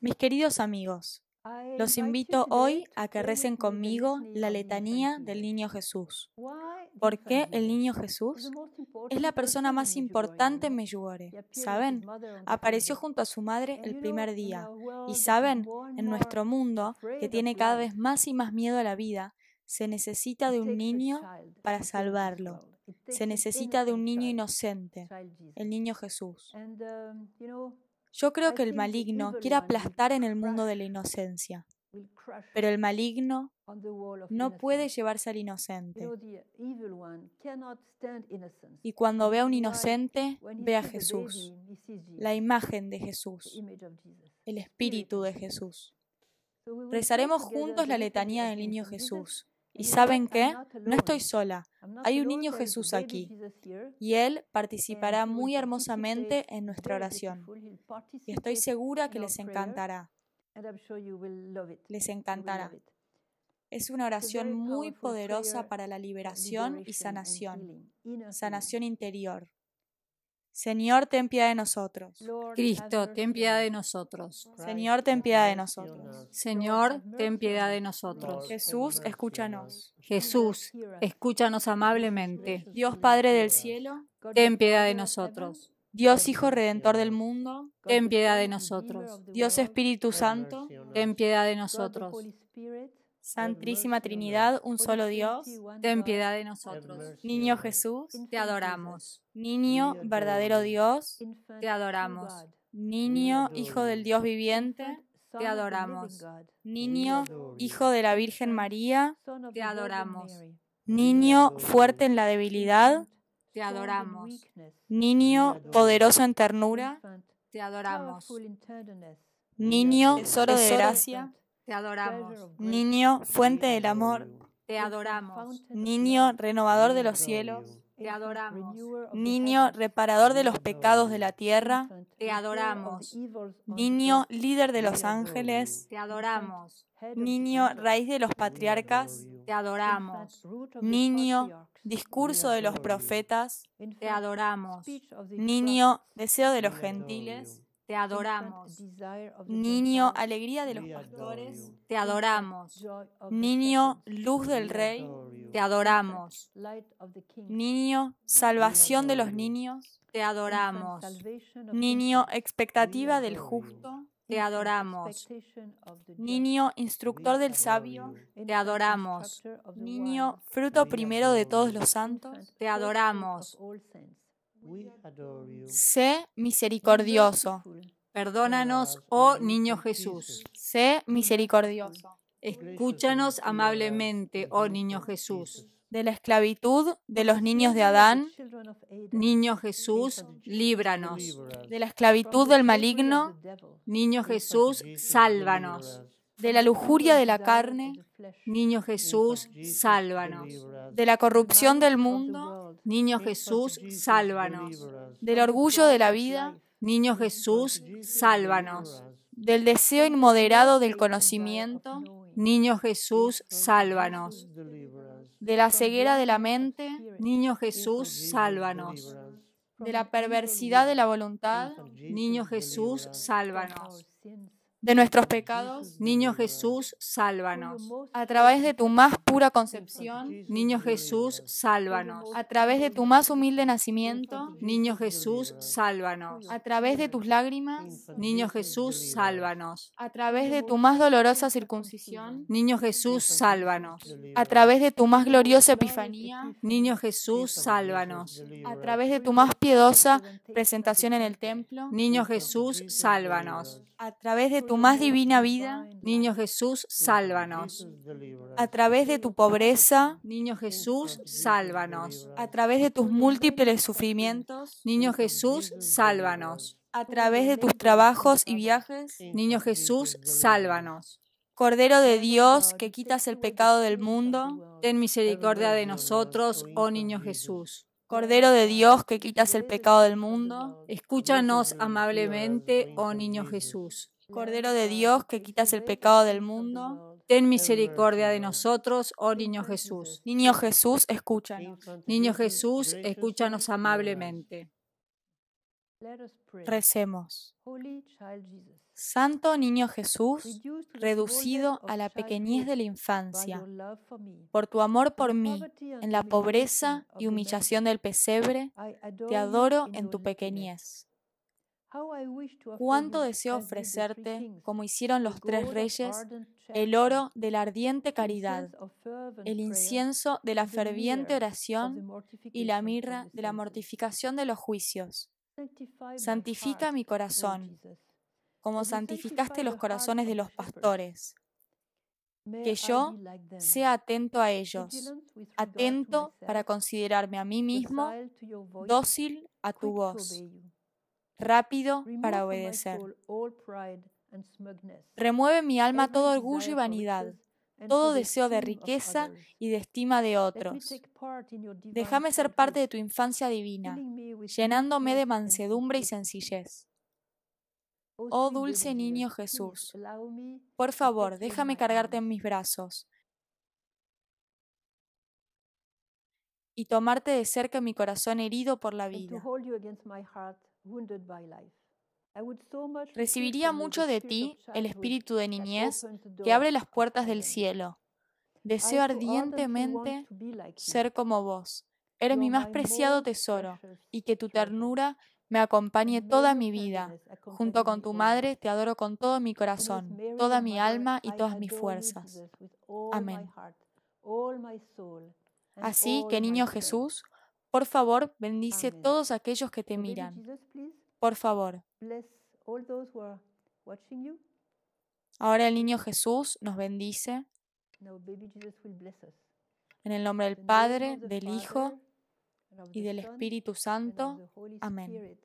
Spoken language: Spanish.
Mis queridos amigos, los invito hoy a que recen conmigo la letanía del Niño Jesús. ¿Por qué el Niño Jesús? Es la persona más importante en Meyugore. ¿Saben? Apareció junto a su madre el primer día. Y saben, en nuestro mundo, que tiene cada vez más y más miedo a la vida, se necesita de un niño para salvarlo. Se necesita de un niño inocente, el niño Jesús. Yo creo que el maligno quiere aplastar en el mundo de la inocencia, pero el maligno no puede llevarse al inocente. Y cuando ve a un inocente, ve a Jesús, la imagen de Jesús, el espíritu de Jesús. Rezaremos juntos la letanía del niño Jesús. Y saben qué? No estoy sola. Hay un niño Jesús aquí. Y Él participará muy hermosamente en nuestra oración. Y estoy segura que les encantará. Les encantará. Es una oración muy poderosa para la liberación y sanación. Sanación interior. Señor, ten piedad de nosotros. Cristo, ten piedad de nosotros. Señor, ten piedad de nosotros. Señor, ten piedad de nosotros. Jesús, escúchanos. Jesús, escúchanos amablemente. Dios Padre del cielo, ten piedad de nosotros. Dios Hijo Redentor del mundo, ten piedad de nosotros. Dios Espíritu Santo, ten piedad de nosotros. Santísima Trinidad, un solo Dios, ten piedad de nosotros. Niño Jesús, te adoramos. Niño verdadero Dios, te adoramos. Niño Hijo del Dios viviente, te adoramos. Niño Hijo de la Virgen María, te adoramos. Niño fuerte en la debilidad, te adoramos. Niño poderoso en ternura, te adoramos. Niño tesoro de gracia, te adoramos. Niño, fuente del amor. Te adoramos. Niño, renovador de los cielos. Te adoramos. Niño, reparador de los pecados de la tierra. Te adoramos. Niño, líder de los ángeles. Te adoramos. Niño, raíz de los patriarcas. Te adoramos. Niño, discurso de los profetas. Te adoramos. Niño, deseo de los gentiles. Te adoramos. Niño, alegría de los pastores. Te adoramos. Niño, luz del rey. Te adoramos. Niño, salvación de los niños. Te adoramos. Niño, expectativa del justo. Te adoramos. Niño, instructor del sabio. Te adoramos. Niño, fruto primero de todos los santos. Te adoramos. Sé misericordioso. Perdónanos, oh niño Jesús. Sé misericordioso. Escúchanos amablemente, oh niño Jesús. De la esclavitud de los niños de Adán. Niño Jesús, líbranos. De la esclavitud del maligno. Niño Jesús, sálvanos. De la lujuria de la carne. Niño Jesús, sálvanos. De la corrupción del mundo. Niño Jesús, sálvanos. Del orgullo de la vida. Niño Jesús, sálvanos. Del deseo inmoderado del conocimiento. Niño Jesús, sálvanos. De la ceguera de la mente. Niño Jesús, sálvanos. De la perversidad de la voluntad. Niño Jesús, sálvanos de nuestros pecados. Niño Jesús, sálvanos. A través de tu más pura concepción. Niño Jesús, sálvanos. A través de tu más humilde nacimiento. Niño Jesús, sálvanos. A través de tus lágrimas. Niño Jesús, sálvanos. A través de tu más dolorosa circuncisión. Niño Jesús, sálvanos. A través de tu más gloriosa epifanía. Niño Jesús, sálvanos. A través de tu más piedosa presentación en el templo. Niño Jesús, sálvanos. A través de tu más divina vida. Niño Jesús, sálvanos. A través de tu pobreza. Niño Jesús, sálvanos. A través de tus múltiples sufrimientos. Niño Jesús, sálvanos. A través de tus trabajos y viajes. Niño Jesús, sálvanos. Cordero de Dios, que quitas el pecado del mundo. Ten misericordia de nosotros, oh Niño Jesús. Cordero de Dios que quitas el pecado del mundo, escúchanos amablemente, oh niño Jesús. Cordero de Dios que quitas el pecado del mundo, ten misericordia de nosotros, oh niño Jesús. Niño Jesús, escúchanos. Niño Jesús, escúchanos amablemente. Recemos. Santo Niño Jesús, reducido a la pequeñez de la infancia, por tu amor por mí, en la pobreza y humillación del pesebre, te adoro en tu pequeñez. Cuánto deseo ofrecerte, como hicieron los tres reyes, el oro de la ardiente caridad, el incienso de la ferviente oración y la mirra de la mortificación de los juicios. Santifica mi corazón, como santificaste los corazones de los pastores. Que yo sea atento a ellos, atento para considerarme a mí mismo, dócil a tu voz rápido para obedecer. Remueve mi alma todo orgullo y vanidad, todo deseo de riqueza y de estima de otros. Déjame ser parte de tu infancia divina, llenándome de mansedumbre y sencillez. Oh dulce niño Jesús, por favor, déjame cargarte en mis brazos y tomarte de cerca mi corazón herido por la vida. Recibiría mucho de ti el espíritu de niñez que abre las puertas del cielo. Deseo ardientemente ser como vos. Eres mi más preciado tesoro y que tu ternura me acompañe toda mi vida. Junto con tu madre te adoro con todo mi corazón, toda mi alma y todas mis fuerzas. Amén. Así que, niño Jesús, por favor, bendice todos aquellos que te miran. Por favor. Ahora el niño Jesús nos bendice. En el nombre del Padre, del Hijo y del Espíritu Santo. Amén.